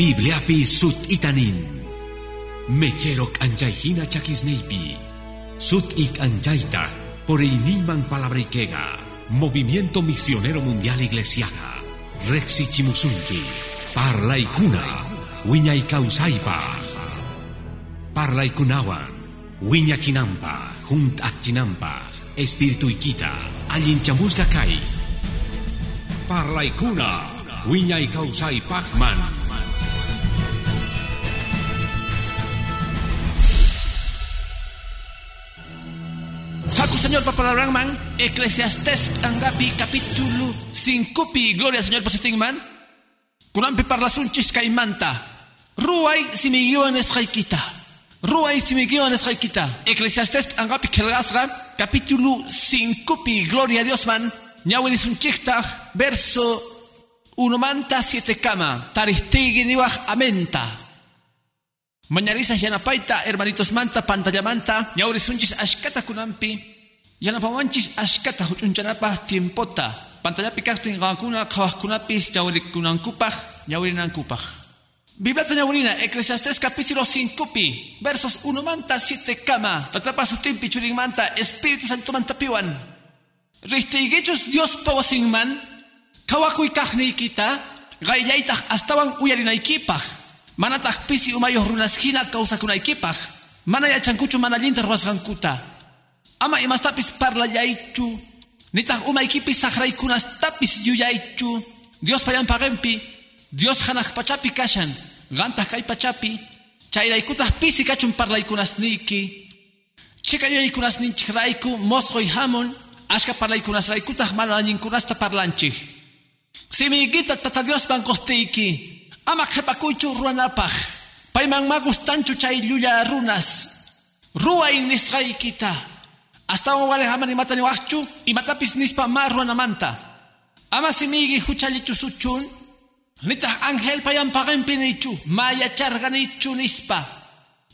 Bibliapi sut itanin. Mecherok anjayhina chakisneipi. Sut ik anjaita por iniman palabrikega. Movimiento Misionero Mundial Iglesiaga. Rexi Chimusunki. Parlay kuna. Wiñay kausaipa. Parlay kunawan. Wiña kinampa. Junt kinampa. Espiritu ikita. Alin chamusga kai. Parlay kuna. Wiñay kausay pachman. Haku Señor Papalabrangman, Eclesiastes Angapi capítulo 5 pi Gloria Señor Pasitingman, Kurampi parlasunchis kaimanta, Ruay simigiones haikita, Ruay simigiones haikita, Eclesiastes Angapi Kelgasga, capítulo 5 pi Gloria a Dios man, Ñawidisunchikta, verso 1 manta 7 kama, Taristigi niwaj amenta. Mañarisas yanapaita, hermanitos manta, pantalla manta, ñaurisunchis ashkata kunampi, yanapawanchis ashkata huchunchanapa tiempota, pantalla pikastin gankuna kawaskunapis ñaurikunankupaj, ñaurinankupaj. Biblata ñaurina, Eclesiastes capítulo 5 pi, versos 1 manta 7 kama, tatapa sutimpi churin manta, Espíritu Santo manta piwan. Risteigechos Dios pawasinman, kawakuy kahneikita, gayaytaj astawan uyarinaykipaj, Manatak pisi umayoh runaskina kawsakunaykipaj. Mana yachankuchu mana allinta ruwasqankuta. Ama imastapis parlayaychu. Nitaq umaykipis saqraykunastapis yuyaychu. Dios payan pagempi. Dios hanaq pachapi kashan. Qantaq kay pachapi. Chayraykutaq pisi kachun parlaykunasniki. Chika yuyaykunasninchikrayku mosqoy hamun. Ashka parlaykunasraykutaq mana allinkunasta parlanchik. Simigita tata Dios bankostiki. ama qhipakuychu ruwanapaq payman ma gustanchu chay llulla runas ruway nisqaykita astawan wale hamani mata niwaqchu imatapis nispa ma ruwanamanta ama simigi huchallichu suchun nitaq ángel payan paqenpi nichu ma yacharganichu nispa.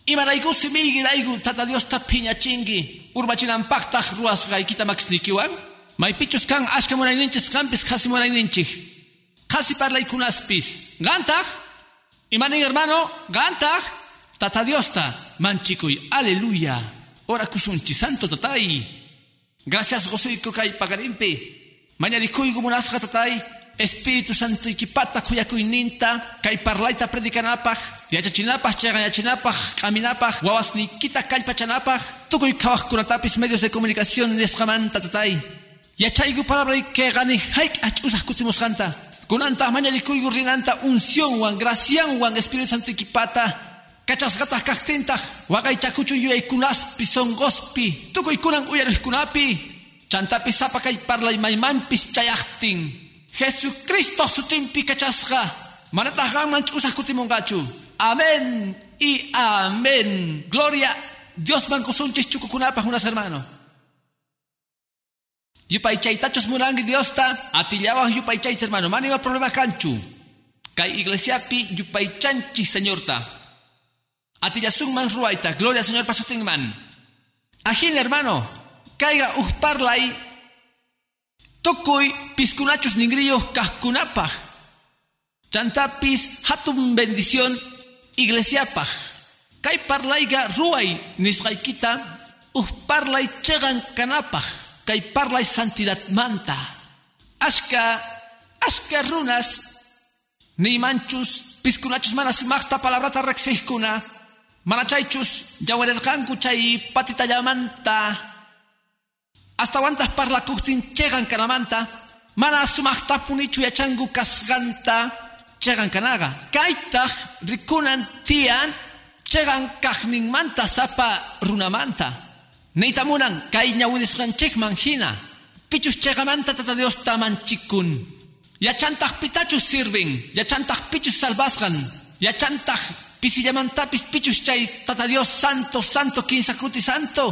Imarayku simigi rayku tata diosta phiñachinki urbachinanpaqtaq ruwasqaykita makisnikiwan maypichus kan ashka munayninchis qampis qasi munayninchik qasi parlaykunaspis Gantaj, imanin hermano, gantaj, tata diosta, manchikuy, aleluya, ora kusunchi, santo tatay. Gracias gozoy kay pagarimpe, mañarikuy gumunasqa tatay, Espíritu Santo ikipata kuyakuy ninta, kay parlaita predikanapaj, yachachinapaj, chagayachinapaj, kaminapaj, wawasnikita kallpachanapaj, tukuy kawajkunatapis medios de comunicación nesqamanta tatay. Yachaygu palabra que gani haik achusaj kutimusqanta. Kunanta mañalikuygu rinanta unción wan gracian wan Espíritu Santo ikipata kachasqataq kaqtintaq waqaychakuchu yuyaykunaspi sonqospi tukuykunan uyarishkunapi chantapi sapa kay parlay maymanpis chayaqtin Jesucristo sutinpi kachasqa manataq qanman ch'usaq kutimunqachu amén y amén gloria. Dios man kusunchis chukukunapaq unas hermanos Yupaychaytachos murangi Diosta, atillabas yupaychaych hermano, mani va problema canchu. Kay iglesia pi yupaychanchi señorta. Atillasun man ruaita, gloria señor pasotin man. Ajin hermano, caiga usparlay. Tokoy piscunachos ningrillos cascunapaj. Chantapis hatum bendición iglesiapaj. Kay parlayga ruay nisgaykita usparlay chegan kanapaj kay parlay santidad manta. Ashka, ashka runas, ni manchus, piscunachus mana sumaqta palabrata rexihkuna, mana chaychus, yawarerqanku chay patita llamanta. Hasta wantas parla kuhtin chegan kanamanta, mana sumaqta punichu yachangu kasganta, chegan kanaga. Kaitaj rikunan tian, chegan kahnin manta sapa runamanta. Neitamunan, kay ñawinisqanchik manjina. Pichus chegamanta tata Dios tamanchikun. Yachantaj pitachus sirven. Yachantaj pichus salvasgan. Yachantaj pisillamantapis pichus chay tata Dios santo, santo, quinsacuti santo.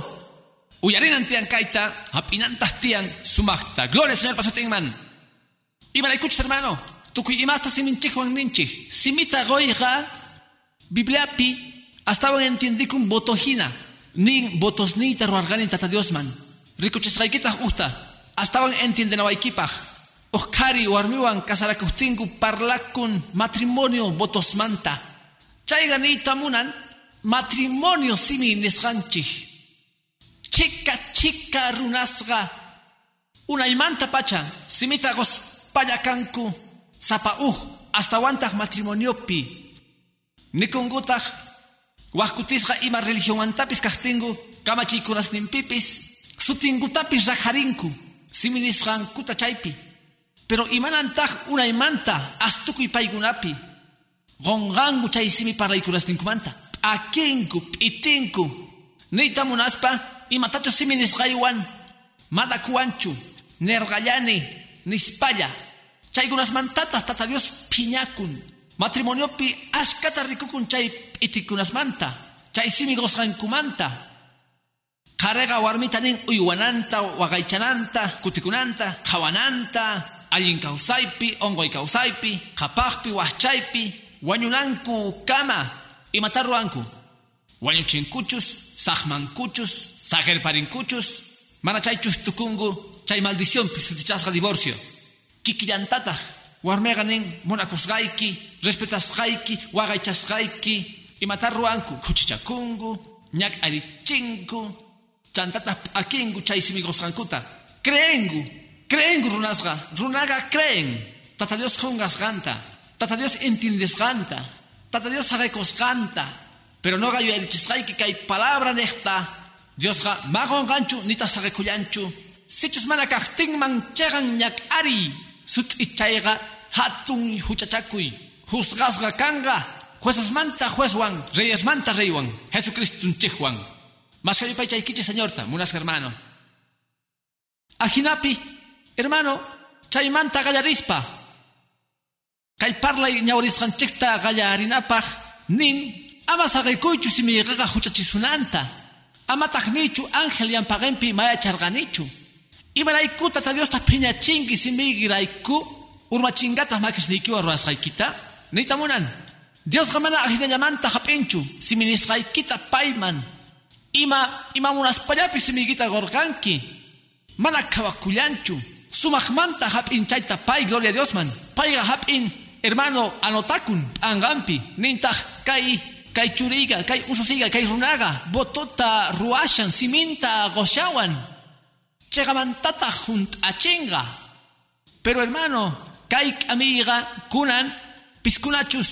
Uyarinan tian kaita, apinantas tian sumachta. Gloria Señor pasotingman. Ibaraykuchis hermano. Tukuy imasta siminchik wan ninchik. Simita goiga, Bibliapi, estaban entiendikun botojina. nin botos ni taruarganin tata Dios man. Rikuchisqaykitaq usta. Astawan entiendenawaykipaq. Oscari warmiwan kasarakustingu parlakun matrimonio manta. Chayga munan matrimonio simi nisqanchik. Chica chica runasqa unaymanta pacha simita payakanku sapa uh hasta wantaq matrimoniopi. Nikungutaj wajkutisqa ima religión antapis kajtingu nimpipis sutingutapis rajarinku kuta chaypi. Pero imanantaj unaymanta astukuy paykunapi qonqanku chay simi parlaykunastinkumanta akinku p'itinku niyta munaspa imatachu simi nisqaywan madakuwanchu nerqallani nispalla chaykunasmantataq tata Dios phiñakun matrimoniopi ashkata rikukun chay p'itikunasmanta chay simi qosqankumanta qariqa warmita nin uywananta waqaychananta kutikunanta qhawananta allin kawsaypi ongoy kawsaypi qhapaqpi wahchaypi wañunanku kama imata ruwanku wañuchinkuchus saqmankuchus sajerparinkuchus mana chaychus tukungu chay maldicionpi sutichasqa divorcio. Kikillantataq warmiqa nin munakusqayki respetasqayki waqaychasqayki imata ruwanku kuchichakungu ñak arichinku chantataq p'akingu chay simigosqankuta creengu creengu runasqa runaqa creen. Tata Dios qunqasqanta tata Dios entendesqanta tata Dios canta, pero no gallo que hay palabra nesta. Dios ga magon ganchu nita sagekullanchu sichus mana kahtingman chegan ñak ari sut ichayga hatun huchachakuy juzgasga kanga jueces manta juezwan reyes manta reywan Jesucristo chihwan más que paychaykichi señorta munas hermano. Ajinapi hermano chaymanta gallarispa kay parlay ñawarisqanchikta qallarinapaq nin ama saqaykuychu simiqa huchachisunanta ama taqnichu ángel yanpaqinpi mayacharqanichu imaraykuta ta Diosta phiñachinki simigirayku urmachingataq makisniykiwan rurasqaykita niytamunan Diosqa mana ajinallamanta hap'inchu siminisqaykita payman ima ima munaspallapi simigita gorqanki mana kawakullanchu sumaqmanta hap'inchayta pay gloria a Diosman payqa hap'in hermano anotakun angampi nintaj kai kai churiga kai ususiga kai runaga botota ruashan siminta goshawan chegamantata junt achenga. Pero hermano kai amiga kunan piskunachus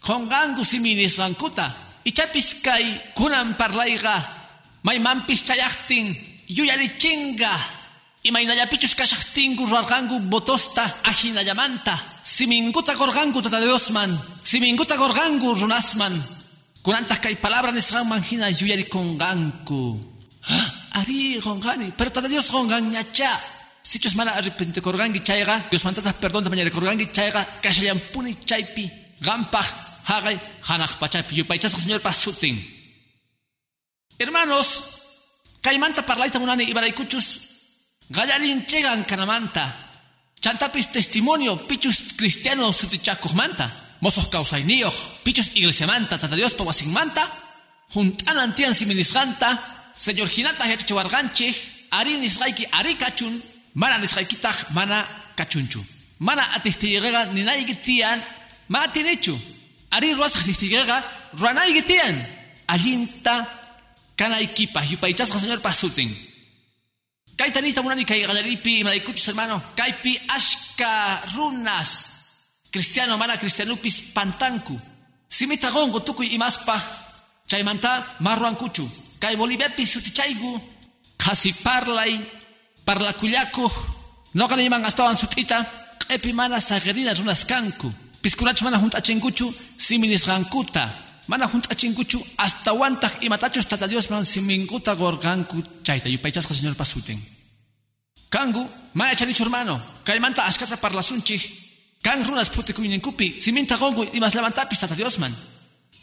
kongangu siminis rankuta ichapis kai kunan parlaiga may mampis chayachtin yuyalichinga imaynallapichus kashachtingu ruargangu botosta ajinallamanta siminguta gorgangu tata Diosman, siminguta gorgangu runasman, kunantas kay palabra nisqanman hina yuyari konganku. Ah, ari gongani, pero tata Dios gongan ñacha. Sichus mana arrepente korgangi chayga, Dios mantatas perdón de mañana korgangi chayga, puni chaypi, gampaj, hagay, hanaj pachapi, yupaychas señor pasutin. Hermanos, kaimanta parlaita munani ibaraykuchus, gallarin chegan kanamanta, Chantapis testimonio, pichus cristianos sutichacos manta. Mozos causainillos, pichus iglesia manta, tata Dios manta. Juntan antian siminisganta, señor jinata yachachawarganche, ari nisgaiki ari kachun, mana nisgaikitaj mana kachunchu. Mana atestigega ni naigitian, ma atinechu. Ari ruas atestigega, ruanaigitian. Alinta, kanaikipa, yupaichasga señor pasutin. Kay tanita munani kay galaripi malaikuchis hermano. Kaypi ashka runas. Cristiano mana cristianupis pantanku. Simita gongo tukuy imaspaj. Chaymanta marruankuchu. Kay boliviapi sutichaygu. Kasi parlay. Parlakullaku. No kanayman astawan sutita. Epi mana sagerina runas kanku. Piskunachu mana juntachenkuchu. Siminis gankuta mana achinkuchu hasta wantaj imatachus tata Dios man siminguta gorganku chayta yupaychasqa señor pasuten. Kangu maya chanichu hermano kaymanta ashkata parlasunchi. Kan runas putikuyninkupi siminta gongu imas levantapis tata Dios man.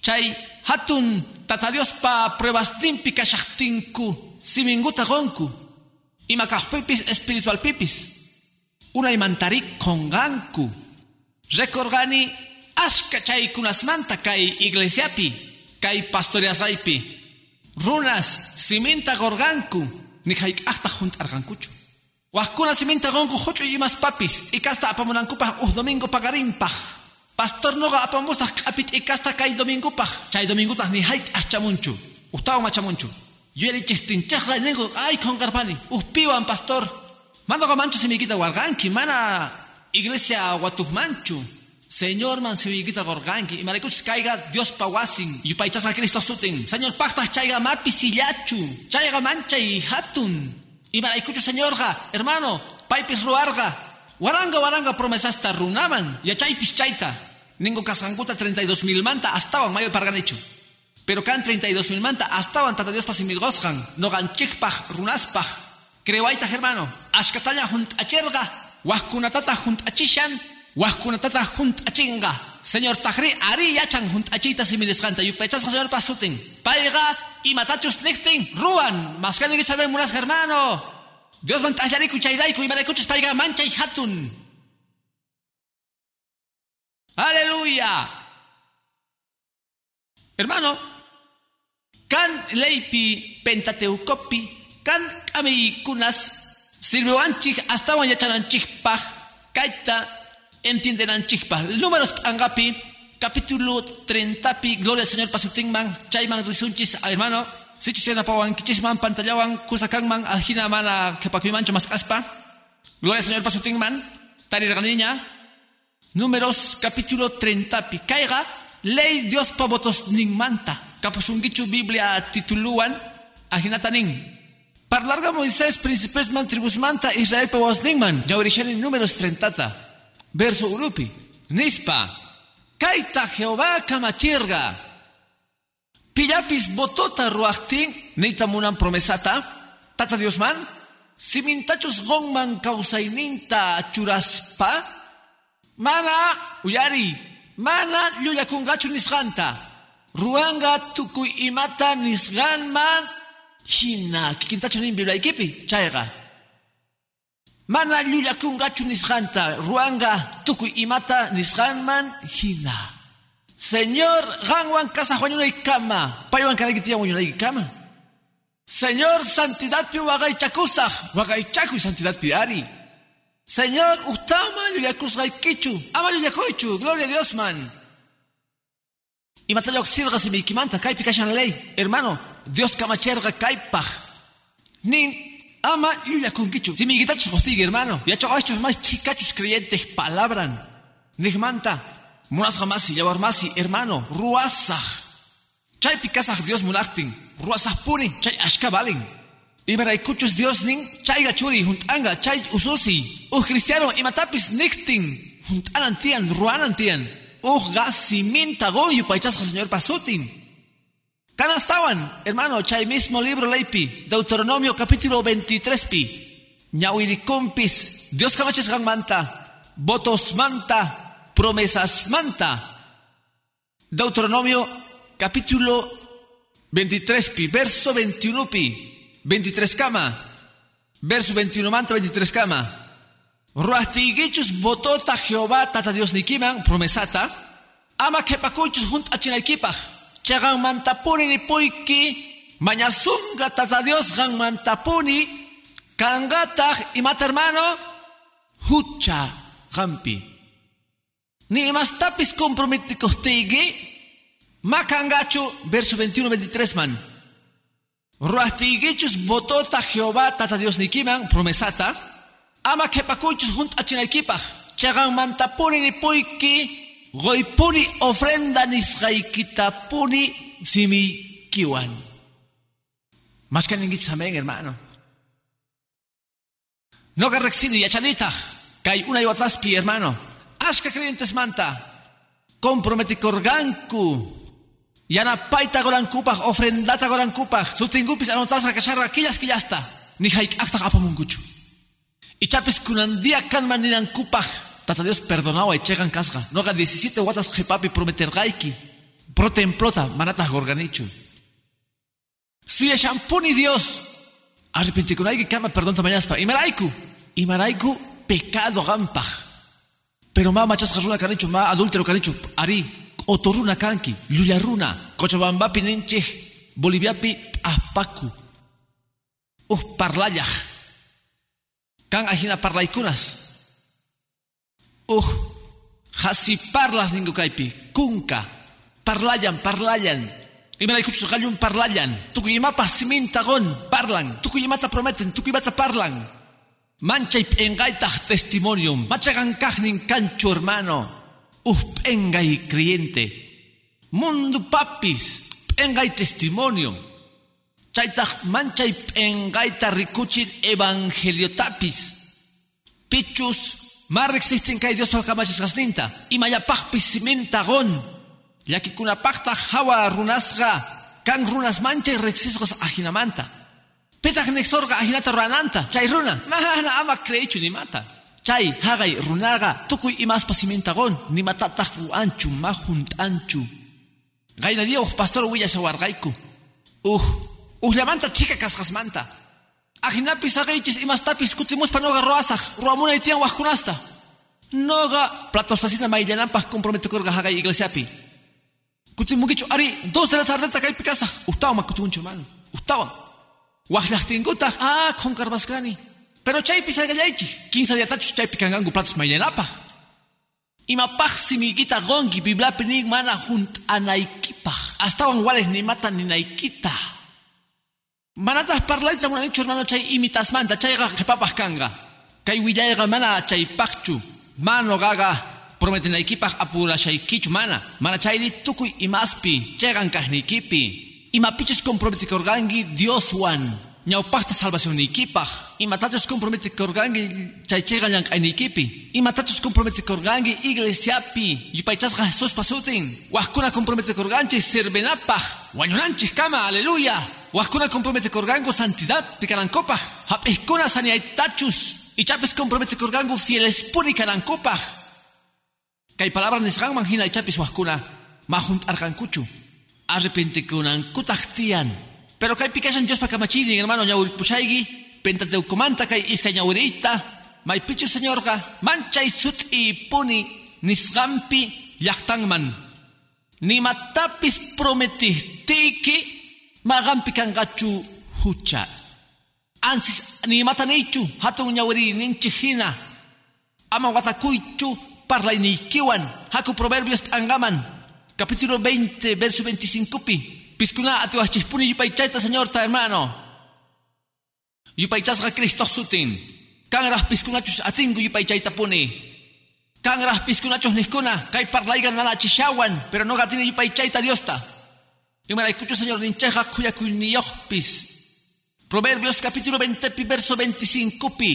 Chay hatun tata Dios pa pruebas dimpi kashaqtinku siminguta gonku. Ima kajpipis espiritual pipis una imantarik ashka chaykunasmanta kay iglesiapi kay pastoreasaypi runas siminta gorganku ni hayk'aqta junt'arqankuchu Wahkuna siminta gonku hochu y más papis. Y casta apamunankupa uh domingo pagarimpa. Pastor noga apamusah kapit y casta kai domingo pa. Chay domingo tah ni haik achamunchu. Ustaw machamunchu. Yo era chistinchaja nego ay con garpani. Uh piwan pastor. Mando manchu si quita warganki mana iglesia watuhmanchu. Señor man si quita gorganki. Y marikuch caiga Dios pawasin. Y paichas a Cristo sutin. Señor pactas chaiga mapisillachu. Chaiga mancha y hatun. Y marikuchu señor ga, hermano, paipis ruarga. Waranga waranga promesasta runaman. Y achaypis chaita. Ningo kasanguta 32 mil manta hasta mayo parganichu. Pero kan 32 mil manta hasta tata Dios pasimil gosjan. No ganchikpaj runaspaj. Creuaita hermano. Ashkatalla junt acherga. Wahkunatata junt achishan. Wahkunatata junt achinga. Señor Tajri, ari yachan junt achita similescanta. Y pechas señor pasutin. Paiga y matachus nixtin. Ruan. Más que muras hermano. Dios mantallariku chayraiku y maraikuchus paiga mancha y hatun. Aleluya. Hermano, kan leipi pentateucopi, kan kami kunas sirvewanchik hasta yachananchik paj, kaita paj. Números angapi, capítulo 30 pi, gloria al Señor pasutingman, chayman risunchis, hermano, si chusena pawan kichisman, pantallawan, kusakanman, ajina mana kepakuimancho mas aspa, gloria al Señor pasutingman, tarirganiña, Números capítulo 30 pi, caiga, ley Dios pavotos ning manta, kapusungichu Biblia tituluan, ajinata ning. Parlarga Moisés, príncipes man tribus manta, Israel pavos ningman, ya en números 30, verso urupi, nispa, kaita Jehová kamachirga, pillapis botota ruachtin, neita munan promesata, tata Dios man, simintachus gongman kausaininta churaspa, mana uyari, mana llullakungachu nisqanta, ruanga tukui imata nisqanman, hina, kikintachu nin Biblia chayga. Mana llullakungachu nisqanta, ruanga tukui imata nisqanman, hina. Señor, ganwan casa juanyunay kama, paywan kanagitiyan wanyunay kama. Señor, santidad pi wagay chakusaj, wagay chaku santidad pi ari. Señor, usted ama ya cruz kichu, ama koichu, gloria a Dios man. Y matalo sirga si mi kimanta kai pikashan ley, hermano, Dios kamacherga kai paj. Nin ama ya kichu. Si mi gitachos hostigue, hermano, ya chogachos más chicachos creyentes palabran. Nigmanta, munas jamasi, yawar masi, hermano, ruasaj. Chay pikasaj Dios munachtin, ruasaj puni, chay ashkabalin. Ibaraykuchus Dios nin chayga churi juntanga chay ususi. Uh cristiano imatapis niktin juntanan tian ruanan tian. Uh gas siminta goyu paichasca señor pasutin. Canastawan, hermano, chay mismo libro leipi, Deuteronomio capítulo 23 pi. Ñawirikumpis, Dios camaches gang manta, votos manta, promesas manta. Deuteronomio capítulo 23 pi, verso 21 pi. 23 cama. Verso 21 manta 23 cama. Ruastiguichus botota Jehová tata Dios nikiman promesata. Ama kepakuchus junt achinaikipaj. Chagan mantapuni ni puiki. Mañasunga tata Dios gan mantapuni. Kangataj y mata. Hucha gampi. Ni más tapis comprometicostigi. Makangachu verso 21-23 man. Ruastiguichus botota Jehová tata Dios nikiman promesata. Ama kepakuchus junt achinaikipaj. Chagan mantapuni ni puiki. Goipuni ofrenda nisgaikitapuni simi kiwan. Más que ningún amén, hermano. No que rexini yachanita. Una y otras hermano. Ashka creyentes manta. Comprometi korganku. Yana paita goran kupaj, ofrendata goran kupaj, sutingupis anotasa kasharra killas killasta, ni haik akta apamunguchu. Y chapis kunandia kan maninan kupaj, tata Dios perdonaba y chegan casga, no haga 17 watas jepapi prometer gaiki, pro templota manata gorganichu. Suya shampuni Dios, arrepentikunai kama perdón tamayaspa, y maraiku, y maraiku pecado gampaj. Pero ma machas jasuna canichu, ma adúltero canichu, ari, otoruna kanki, luyaruna, cochabambapi ninche, boliviapi ahpaku, uh parlayaj. Kan ahina parlaikunas. Uh, hasi parlas ningu kaipi, kunka, parlayan, parlayan. Imana ikutus kalium parlayan. Tukuy imapa simintagon, parlan. Tukuy imata prometen, tukuy imata parlan. Manchay engaita testimonium. Machagan kahnin cancho hermano. Uh, engay creyente. Mundo papis, engay testimonio. Chaytah manchay engaita rikuchin evangeliotapis. Pichus, mar existen kay Dios para kamachis gasninta. Imayapakpis simintagon. Yaki kunapakta hawa runasga. Kan runas manchay rexisgas ajinamanta. Petak nexorga ajinata rananta. Chay runa. Mahana ama creichu ni mata. Chay hagay runaga. Tukuy imas pasimintagon. Ni matatak anchu mahunt anchu. Gayna dia uh pastor huya shawargaiku. Uh, uh lamanta chica kasgasmanta. Ajinapis agaichis imastapis kutimus panoga roasaj. Ruamuna itian wahkunasta. Noga platostasina maillanampas comprometo korga hagay iglesiapi. Kutimugichu ari dos de la tarde kay pikasa. Ustawa makutuncho hermano. Ustawa. Wahlahtinguta ah con carbascani. Pero chay pisagayaichi. 15 días tachus chay pikangangu platos maillanapaj. Imapaj simigita gongi bibla pinig mana junt anaikipaj. Astawan wales ni mata ni naikita. Manatas parlay chamun dicho hermano chay imitas manta chay ga kepapaj kanga. Kay willayga mana chay pakchu. Mano gaga prometen naikipaj apura chay kichu mana. Mana chay di tukuy imaspi. Chegan kahnikipi. Imapichos compromete korgangi Dios wan. Ñawpajta salvación nikipaj. Imatachos compromete korgangi chay chegan yang nikipi. Imatachos compromete korgangi iglesiapi. Yupaychasga Jesús pasutin. Wahkuna compromete korganchi servenapaj. Wañunanchis kama, aleluya. Wahkuna compromete korgango santidad pikanankopaj. Hapihkuna saniaitachus. Y chapes compromete korgango fieles puni kanankopaj. Kay palabra nisgan manjina y chapis wahkuna. Majunt arkankuchu. Arrepente kunankutahtian. Pero kay pikasan Dios pakamachini, hermano, ñauripushaygi, pentateucomanta kay iska ñaurita, may pichu señor ka, manchay sut y puni, nisgampi, yaktangman. Ni matapis prometistiki, magampi kangachu hucha. Ansis ni matanichu, hatun ñauri ninchihina, ama watakuychu, parlay ni kiwan, haku proverbios angaman, capítulo 20, verso 25 pi. Piskuna ati chispuni yupaychayta señorta hermano. Yupaychasga Cristo sutin. Kangrah piskunachus atingu yupaychayta puni. Kangrah piskunachus niskuna. Kay parlayga nanachishawan. Pero no gatini yupaychayta Diosta. Yumaraykuchu señor nincheja kuya kuyniyohpis. Proverbios capítulo 20 pi verso 25 pi.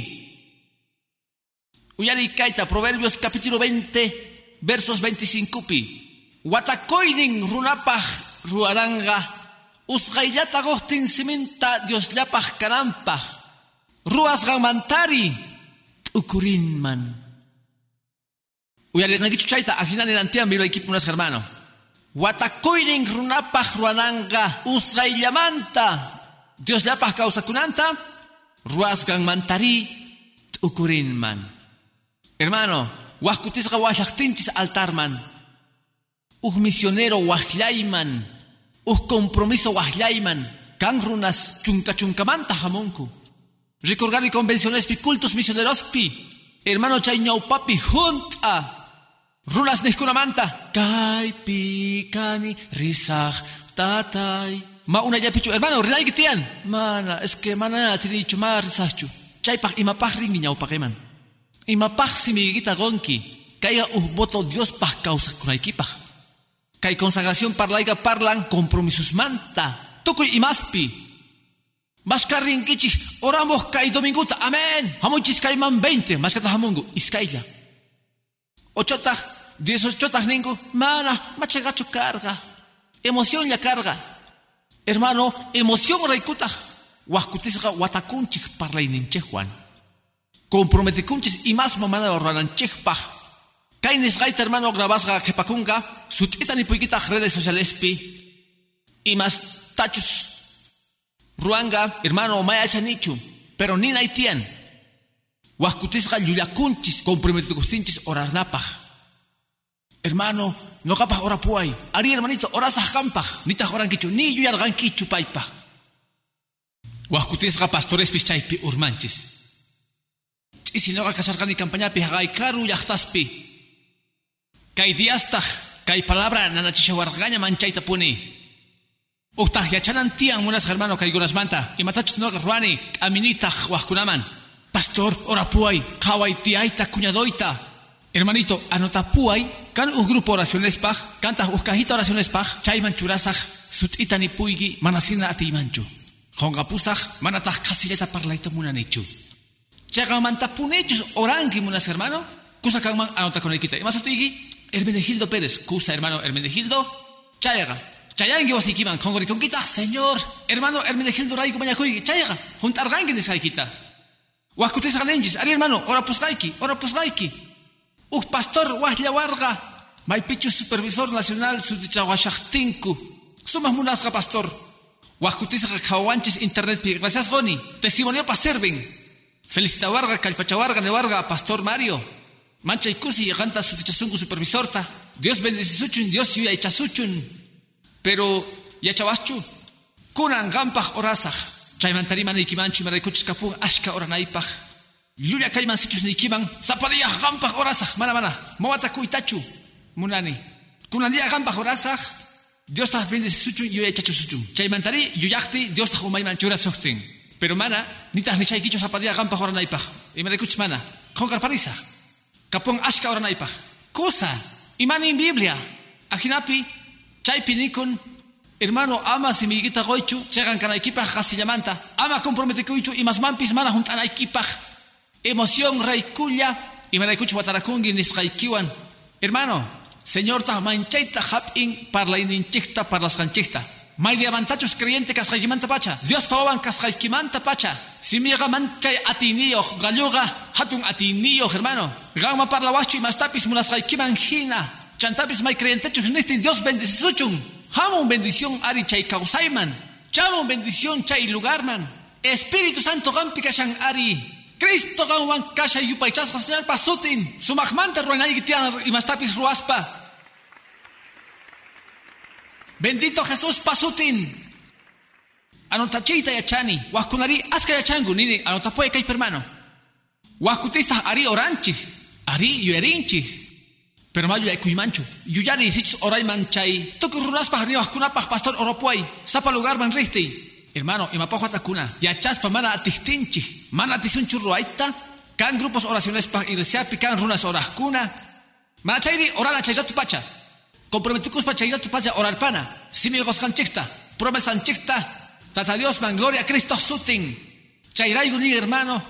Uyari kaita Proverbios capítulo 20 versos 25 pi. Watakoinin runapaj ruaranga usqayllata gohtin siminta Dioslapaj kanampaj ruasqan mantari t'ukurinman uyariqnakichu chayta ajinani nantian biblaykipunas hermano watakuynin runapaj ruananga usqayllamanta Dioslapaj kawsakunanta ruasqan mantari t'ukurinman. Hermano wajkutisqa washaqtinchis altarman. Uh misionero wajlayman, uh compromiso wajlayman, kan runas chunka chunkamanta jamonku. Recordar y convenciones pi cultos misioneros pi, hermano chay papi junta. Runas niskunamanta, kai pi kani risaj tatay. Ma una ya pichu, hermano, rilay gitian. Mana, es que mana tini chuma risachu. Chay pa imapaj ringi ñau pakeman. Imapaj simigita gonki. Uh voto Dios pa causa kunaikipaj. Kay consagración parlaiga parlan compromisos manta. Tukuy imaspi. Maskarrin kichis oramos kay dominguta. Amén. Hamuchis kay man 20. Maskata hamungu. Iskaila. Ochotah. Dieciochotah ningu. Mana. Machagacho carga. Emoción ya carga. Hermano. Emoción raikuta. Huascutisga watakunchik parlaininchejuan. Comprometikunchis imas mamana orrananchejpaj. Kainis gaita hermano grabasga kepakunga suchita ni puikita redes sociales pi y más tachus ruanga hermano maya chanichu pero ni naitian huascutisga yuyakunchis comprometikustinchis orarnapaj. Hermano no capaz ora puay. Ari hermanito ora sajampaj ni tajoranquichu ni yuyarganquichu paipa huascutisga pastores pichaypi urmanchis. Ch'isinoqa kasharqani campañapi haqay karu llaqtaspi kay diastaq kay palabra nanachishawarqaña manchayta puni. Uhtaq yachanan tiyan munasqa hermano kaykunasmanta imatachus noqa ruani k'aminitaq waqkunaman pastor orapuay qhaway tiyayta kuñadoyta hermanito anotapuay kan un grupo oracionespaj kantaq uj cajita oracionespaj chayman churasaq sut'ita nipuyki manasina atiymanchu qonqapusaq manataq qasillata parlayta munanichu chayqa mantapunechus oranki munas hermano. Kusa kanman anotakunaykita imasutiyki Hermenegildo Pérez. Kusa hermano Hermenegildo. Chayqa chayanki wasiykiman qonqorikunkitaq señor hermano Hermenegildo rayku mañakuyki chayqa juntarqanki nisqaykita wajkutisqaninchis ari hermano orapusqayki orapusqayki uj pastor wajllawarqa maypichu supervisor nacional sutichawashaqtinku sumas munasqa pastor. Wajkutisqa qhawawanchis internetpi gracias goni. Testimonio pa serven felicitawarqa kallpachawarqa newarqa pastor Mario. Manchay kusi qanta sutichasunku supervisorta Dios bendecisuchun Dios yuyaychasuchun pero yachawaschu. Kunan qampaq orasaq chaymantari manaykimanchu imaraykuchus kapun ashka oranaypaq llulla kayman sichus niykiman sapadiyaq qampaq orasaq mana mana. Mawata kuytachu munani. Kunandiya qampaq orasaq Dios taq bendecisuchun yuyaychachusuchun chaymantari lluyaqti Dios taq umayman churasuqtin pero mana nitaq nichaykichu sapadiya qampaq oranaypaq imaraykuchus mana qonqarparisaq kapun ashka oranaypaq kusa imanin Biblia. Ajinapi chaypi nikun hermano ama simigita goichu chegan kanaykipaj qasillamanta ama comprometekuychu imasmanpis mana junt'anaykipaj emoción raykulla imaraykuchu watarakunki nisqaykiwan hermano señor taq manchayta hap'in parlayninchikta parlasqanchikta maydiamantachus creyente kasqaykimanta pacha. Dios pawawan kasqaykimanta pacha. Simiqa manchay atiniyoq galluqa hatun atiniyoq hermano. Qanma parlawachchu imastapis munasqaykiman hina. Chantapis may creyentechus nistin dios bendecisuchun hamun bendición ari chay kausayman chamun bendición chay lugarman espíritu santo qampi kashan ari. Cristo qanwan kasha yupaychasqa señor pasutin. Sumaqmanta ruwanayki tiyan imastapis ruwaspa bendito Jesús pasutin. Anotachiyta yachani. Wajkunari aska yachanku nini. Anotapuay kaypi hermano. Wajkutistaq ari oranchik ari yuyarinchik pero ma yuyaykuymanchu yuyari isichus orayman chay tukuy runaspaq riwaqkunapaq pastor oropuay sapa lugarman riqtiy hermano imapaq watakuna yachaspa mana atijtinchik mana atisunchu ruayta kan grupos oracionespaq iglesiapi kan runas orajkuna mana chayri orana chayratu pacha. Comprometikuspa chayratu pacha orarpana simiqosqanchikta promesanchikta tata Dios man gloria Cristo sutin. Chayrayku nin hermano.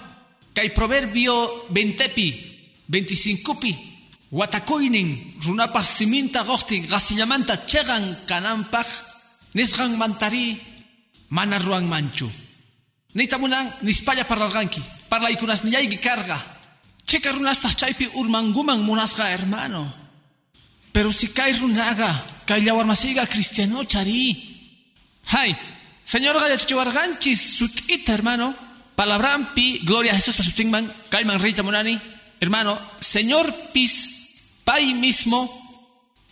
Kay proverbio 20pi 25pi watakuynin runapaq siminta qoqtin qasillamanta cheqan kananpaq nisqan mantari mana ruan manchu. Nitamunan nispalla parlarqanki parlaykunas nillayki karqa cheka runastaq chaypi urmanguman munasqa hermano. Pero si kay runaqa kay llawarmasiyqa cristiano chari. Hay señorqa yachachiwarqanchis sut'ita hermano. Palabrampi gloria a Jesús pasutinman kayman riyta munani hermano señor pis pay mismo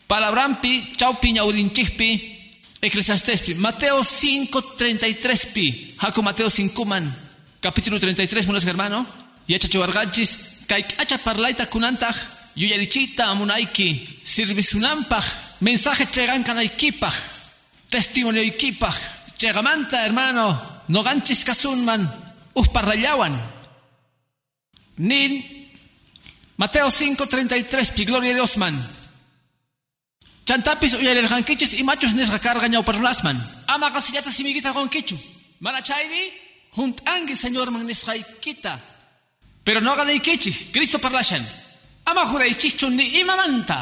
palabrampi chawpi ñawrinchikpi Eclesiastes, Mateo 5, 33 pi. Jaco Mateo 5 man. Capítulo 33, monas hermano. Y echa chuarganchis. Kaik acha parlaita kunantaj. Yuyarichita amunaiki. Servisunampaj. Mensaje chegan kanaikipaj. Testimonio ikipaj. Chegamanta, hermano. No ganchis kasunman. Uf parlayawan. Nin. Mateo 5, 33 pi. Gloria Dios man. Chantapis uyarerqankichis imachus nisqa karqa ñawparunasman ama qasillata simigita qonkichu mana chayri junt'anki señorman nisqaykita pero no ganaykichik Cristo parlashan. Ama juraychichu ni imamanta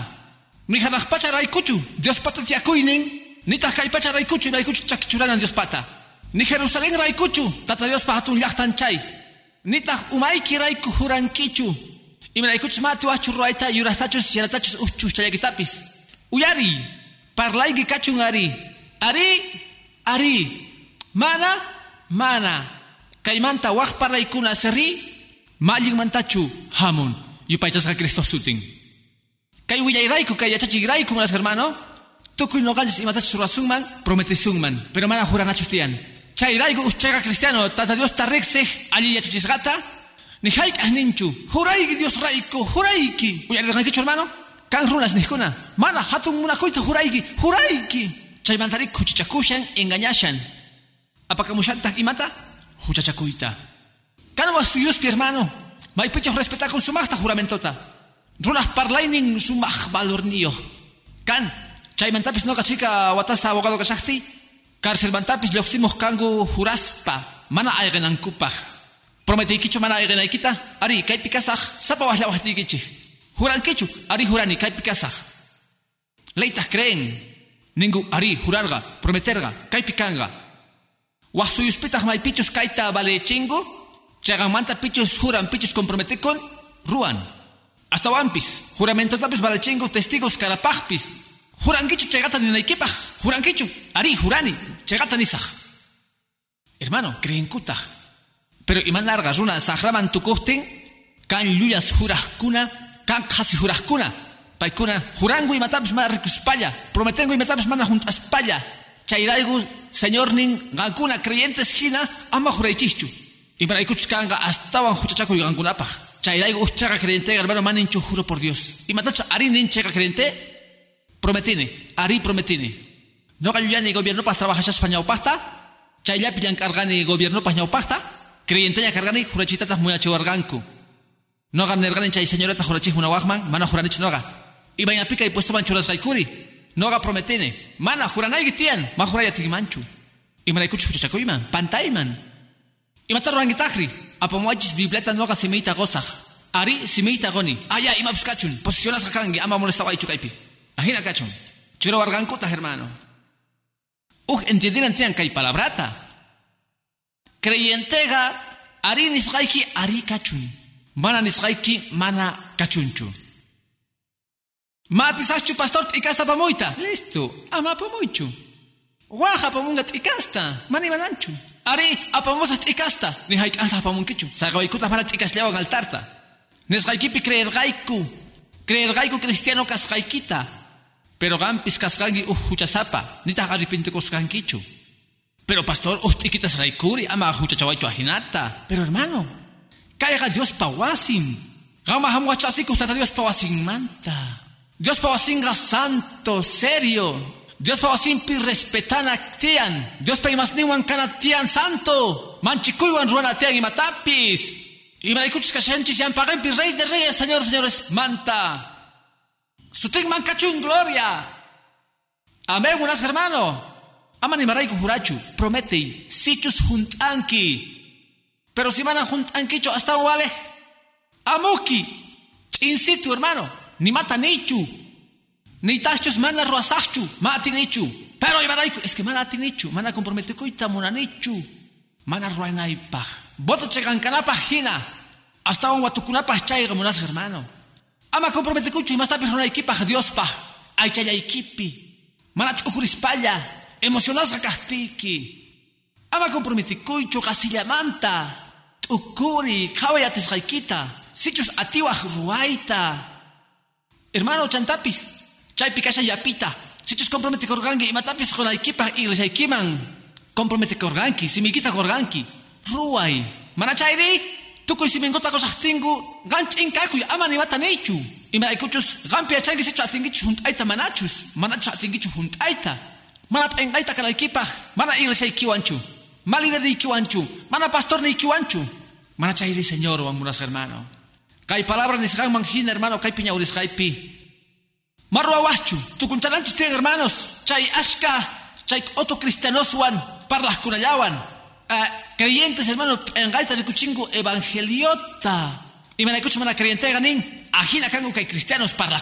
ni hanaq pacha raykuchu Dios pata tiakuynin nitaq pacha raykuchu raykuchu chakichuranan Dios pata. Ni Jerusalén raykuchu tata Dios pa hatun llaqtan chay. Nitaq umayki rayku jurankichu imaraykuchus mati wachchu ruayta yurastachus yanatachus uchchus chayakitapis uyari parlayki kachun ari. Ari ari. Mana mana kaymanta waq parlaykuna seri mallinmantachu hamun. Yupaychasqa Cristo sutin kay willayrayku kay yachachigrayku manas hermano tukuy noqanchis imatachis rurasunman prometisunman pero mana juranachu tiyan chayrayku uchayqa cristiano tata Dios tarriqsij alli yachachisqata Ni haik ahninchu. Juraiki Dios raiko, juraiki. Uyarirankichu hermano? Kan runas nihkuna. Mana hatun munakoita juraiki, juraiki. Chaymantari kuchichakushan engañashan. Apakamushantak imata? Huchachakuita. Kan wasuyuspi hermano. Maipichos respeta con su magta juramentota. Runas parlainin su mag valornio. Kan, chaymantapis no kachika watasta abogado kashakti. Cárcel mantapis lioximos kangu juraspa. Mana aygenankupaj. Prometikichu mana aygenaykita. Ari, kay pikasaj, sapa wahlawahtikichi. Jurankichu, ari jurani, kay pikasaj. Leitas creen. Ningu ari, jurarga, prometerga, kay pikanga. Wahsuyuspitaj maipichus kaita vale chingo. Chagan manta pichus juran, pichus compromete con ruan. Hasta wampis, juramento tapis vale chingo, testigos carapajpis. Jurankichu chegata ni naikipaj. Jurankichu, ari, jurani, chegata nisaj. Hermano, creen kutaj. Pero iman largas runa sahraman tukuhtin, kan luyas juraskuna, kan kasi juraskuna. Paikuna, jurango y matapis mana ricuspalla, prometengo y matapis mana juntaspalla. Chairaigu, señor nin, gankuna creyentes hina, ama juraichichu. Y para kanga hasta juchachaco y gankunapaj. Chairaigu uchaga creyente, hermano maninchu juro por Dios. Y matacha ari nin creyente, prometine, ari prometine. No ni gobierno para trabajar España o pasta, chaya pillan cargani gobierno para pasta, creyente ya cargani jurachitatas muy achivarganku. No hagan nergani chay señorita jurachis una wagman, mana juranich no haga. Y vaya pica y puesto manchuras gaikuri. No haga prometine. Mana juranay gitian, ma juraya tigimanchu. Y pantayman. Y matar rangitakri, apamuachis bibleta no haga simeita gozaj. Ari simeita goni. Aya ima buscachun, posicionas hakangi, ama molestaba y chukaipi. Ajina cachun. Churo wargankutas hermano. Uj, entiendan tian kay palabrata. Creyentega, ari nisgaiki ari kachun. Mana nisgaiki mana kachunchu. Matisachu pastor tikasta pamoita. Listo, ama pamoichu. Waja pamunga tikasta, mani. Ari apamosa tikasta, ni haik asa pamunkichu. Sagaikuta para tikas leo galtarta. Nesgaikipi creer gaiku. Creer gaiku cristiano kasgaikita. Pero gampis kasgangi uhuchasapa, nita arrepinte kosgankichu. Pero pastor, ustikitas raikuri, ama huchachawaichu ajinata. Pero hermano, caiga Dios pawasim. Gama hamuachasiku tata Dios pawasim manta. Dios pawasinga santo, serio. Dios pawasim pi respetana tian. Dios pa imas niwan kanatian santo. Manchikuywan ruana tian imatapis. Y marikuchis kashanchis yan pagampi rey de reyes, señor, señores, manta. Suting mancachun gloria. Amén, buenas hermano. Aman y maraiku jurachu, promete, sichus juntanki. Pero si mana juntankicho hasta wale. Amuki, insitu hermano, ni mata nichu. Ni tachus mana ruasachu, mati nichu. Pero y maraiku, es que mana tinichu, mana comprometico y tamuna nichu. Mana ruanaipa. Bota chegan canapa hina. Hasta un watukunapa chaiga, buenas hermano. Ama compromete kuchu y más tapis una equipa Dios pa. Ay chaya equipi. Manat ukurispalla. Emocionas a castiki. Ama compromete kuchu casilla manta. Ukuri. Kawayatis raikita. Sichus atiwa ruaita. Hermano chantapis. Chay pikasha yapita. Sichus compromete korgangi y matapis con la equipa y les equiman. Compromete korganki. Simikita korganki. Ruai. Manachairi. tukuy simingota ko saktingu ganch inkakuy ama ni mata nechu ima ikuchus gampi achangi sichu atingichu huntaita manachus manachu atingichu huntaita mana pengaita kala ekipa mana iglesia ikiwanchu mana líder ni ikiwanchu mana pastor ni ikiwanchu mana chairi señor o amunas hermano. Kai palabra ni sigan manjina hermano. Kai piña uris kai pi. Marwa wachu tukunchalanchis tienen hermanos. Chay ashka chay otro cristianos wan parlas kunayawan uh, creyentes, hermano, en gaisa de cuchingo evangeliota. Y me la escucho mana creyente ganin. Ajina kangu kay cristianos para la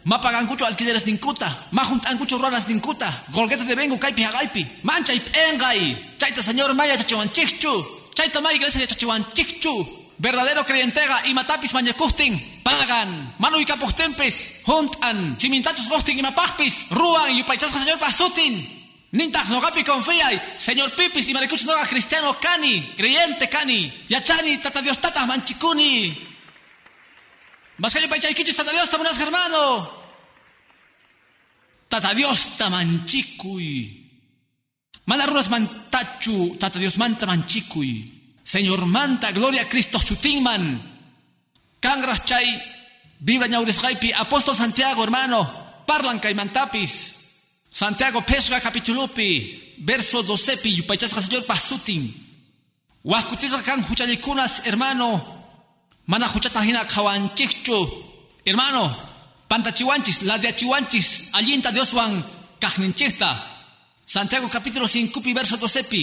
cuyangu. Ma pagan cucho alquileres ninkuta. Ma juntan cucho ruanas ninkuta. Golgueta de vengo kaipi hagaipi. Mancha y pengai. Chaita señor maya chachiwan chichu. Chaita ma iglesia de chachiwan chichu. Verdadero creyentega y matapis mañecustin. Pagan. Manu y capostempes. Juntan. Simintachos gostin y mapajpis. Ruan y upaichasca señor pasutin. Nintak no gapi confía, señor Pipis y maricucho no cristiano cani, creyente cani, yachani, tata Dios tata manchicuni. Que yo paicha kichis tata Dios tamunas hermano. Tata Dios tamanchicui. Mana runas mantachu, tata Dios manta manchicui. Señor manta, gloria a Cristo sutinman. Cangras chay, vibra ñaurisgaipi, apóstol Santiago, hermano, parlan mantapis. Santiago Pesga capítulopi, verso 12 pi, yupaychasga señor pasutin. Huascutisga kan huchalikunas, hermano, mana huchata hina kawanchichu. Hermano, pantachiwanchis, la de achiwanchis, alienta Dioswan, kajninchista. Santiago capítulo 5 pi, verso 12 pi.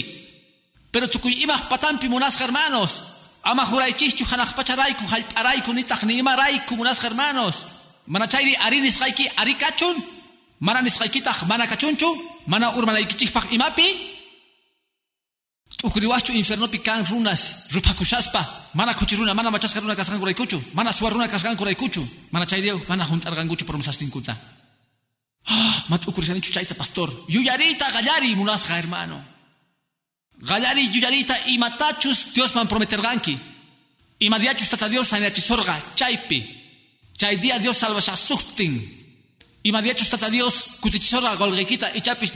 Pero tukuy imaj patampi munasqa hermanos. Ama juraychischu hanaq pacharayku, hallp'arayku nitaq ni imarayku munasqa hermanos. Mana chayri ari nisqayki ari kachun. Mana nisqaykitaq mana kachunchu. Mana urmanaykichikpaq imapi. T'ukriwachchu infernopi kan runas rupakushaspa. Mana kuchiruna, mana machasqa runa kasqanku raykuchu. Mana suwa runa kasqanku raykuchu. Mana chayri mana juntarqankuchu por musastinkuta. Ah, mat ukurisanichu chayta pastor. Yuyarita gallari munasqa hermano. Gallari yuyarita y matachus Dios man prometerganki. Y madiachus tata Dios sorga chaipi. Chay día Dios salva suktin. Y madiachus tata Dios kutichisorga golgequita y chapis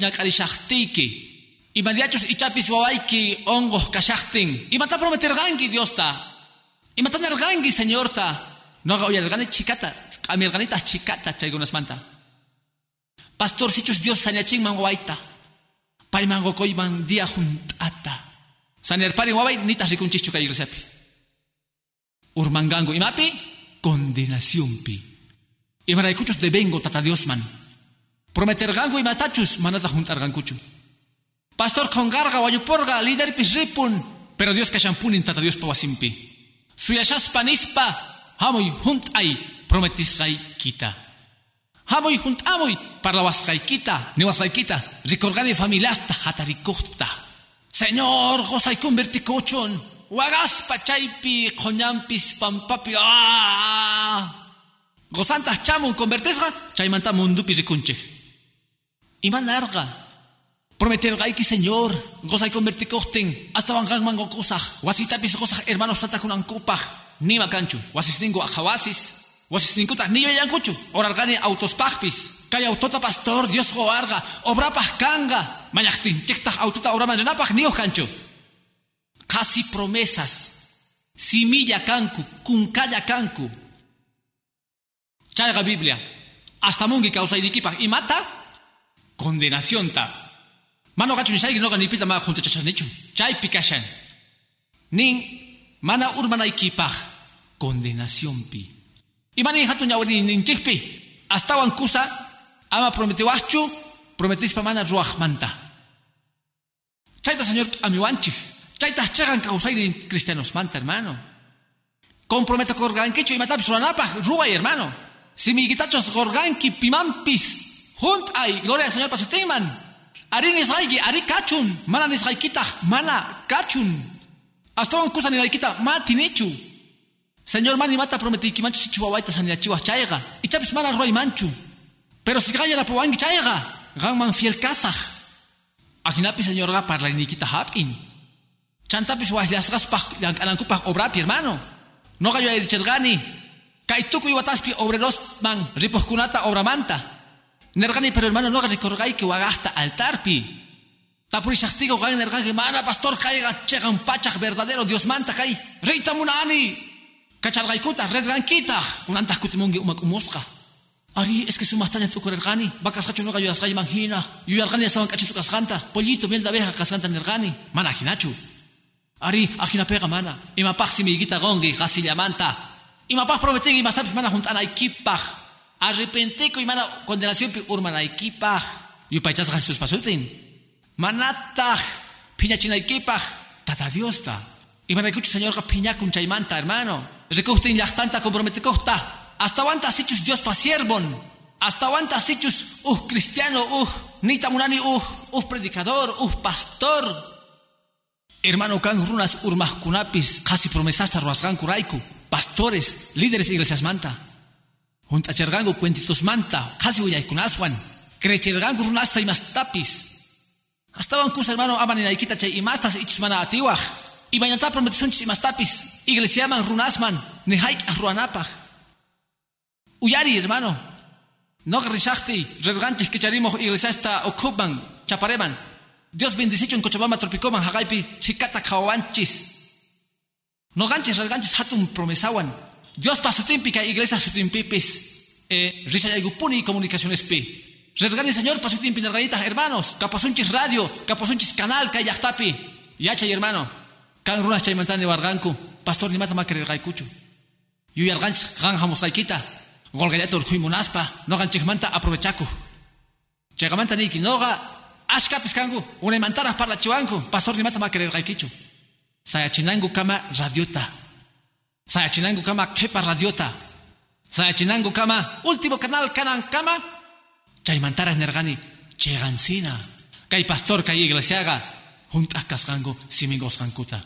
ñakarishachtik. Y madiachus y chapis wawaiki ongos kashachtin. Y mata prometerganki Dios ta. Y mata nerganki Señor ta. No haga oyergane chicata. A mi erganita chicata chaygunas manta. Pastor sichus Dios sañaching man waita paymango koyman dia juntata sanerpari waway nita rikunchichu kay iglesiapi urmangango imapi condenaciónpi imaraykuchus debengo tata Diosman prometergango imatachus manata juntargankuchu pastor kongarga wayuporga líder ripun pero Dios kashampunin tata Dios pawasimpi suyashaspa nispa hamoy juntay prometisgay kita Hamoy junt amoy para waskaykita, ni waskaykita, ricorgani familiasta hatarikusta. Señor, gozay converticochon, wagaspa chaypi, coñampis pampapi, ah. Gozantas chamun convertesga, chaymanta mundupi rikunche. Iman larga, prometergaiki señor, gozay converticochten, hasta wangan mango cosaj, wasitapis cosaj hermanos tata kunan kupaj, ni macanchu, wasisningo ajawasis, Wasisninkuta niyo yankuchu. Orargani autospajpis. Kaya autota pastor Dios goarga. Obrapaj kanga. Mayachtin chektaj autota obraman renapaj niyo kanchu. Casi promesas. Similla kanku. Kunkaya kanku. Chayga Biblia. Hasta mungi causa. Y mata. Condenación ta. Mano gachu ni shay no ganipita ma junta chachanichu. Chay pikashan. Nin mana urmana ikipaj. Condenación pi. Imani hatun yawari ninchikpi. Hasta kusa ama prometiwachu prometispa mana ruach manta. Chaita señor amiwanchik. Chaita chagan causay cristianos manta hermano. Comprometo korgankichu y matapis ruanapaj ruay hermano. Si mi guitachos gorganki pimampis. Junt ay, gloria al Señor pasuteman. Ari nisraigi, ari kachun. Mana nisraikitaj, mana kachun. Hasta kusa ni laikita, ma tinichu. Señor mani mata prometí que manchu si chuawaita sanila chihuas chaiga. Y chapis mana roy manchu. Pero si gaya la powangi chaiga. Gan man fiel kasaj. Ajinapi señor ga para la iniquita hapin. Chantapis wahliasgas pach alankupach obrapi hermano. No gayo a irchergani. Kaituku y wataspi obreros man ripos kunata obramanta. Nergani pero hermano no recorgai que wagasta altarpi. Tapuri shaktigo gan nergani mana pastor caiga chegan pachak verdadero Dios manta kai. Reita munani. Kachargaikuta, redgankita, kunantas kutimungi umak umusqa. Ari, es que su mastanya tu korergani, bakas hachu no ayudas gay manjina, yuyargani estaban cachitu cascanta, pollito, miel de abeja cascanta nergani, mana hinachu. Ari, ajina pega mana, imapaj si mi guita gongi, gasillamanta. Imapaj prometí y más tarde mana juntana ikipaj. Arrepenteco y mana condenación pi urmana ikipaj. Yupachas Jesús pasutin. Manataj, piñachina ikipaj, tata Dios ta. Y me recucho señor piñac un chaimanta, hermano. Recostin tanta compromete costa. Hasta aguanta sichus Dios pa siervon. Hasta aguanta sichus uh cristiano, uh nita munani, uh, uh predicador, uh pastor. Hermano kan runas urmas kunapis, casi promesasta ruasgan kuraiku. Pastores, líderes iglesias manta. Junta chergango cuentitos manta, casi huyay kunaswan. Crechergango runasta y más tapis. Hasta bancus hermano aman en aikita chay y mastas ichus mana atiwaj. Y mañana prometisunchis y más tapis. Iglesia man runasman, ni haik ruanapaj. Uyari, hermano. No rishakti, redganchis que charimo iglesia esta ocupan, chapareman. Dios bendice en Cochabamba tropicoman, hagaipi, chicata kawanchis. No ganches, ganches hatun promesawan. Dios pa sutimpica iglesia sutimpipis. Eh, Rishayaygupuni comunicaciones pi. Resgani señor pa sutimpi hermanos. Capasunchis radio, capasunchis canal kayaktapi. Yacha hermano. Kan runas chaymantani warganku. Pastor ni mata makere gaikuchu. Yu yarganch ganjamos gaikita. Golgayato urkuy munaspa. No ganchik manta aprovechaku. Chegamanta niki noga ashkapis kangu. Una mantara para chiwanku. Pastor ni mata makere gaikichu. Sayachinangu kama radiota. Sayachinangu kama kepa radiota. Sayachinangu kama último canal kanan kama. Chaymantara nergani chegansina. Kay pastor kay iglesiaga. Juntas kasgangu simingos kankuta.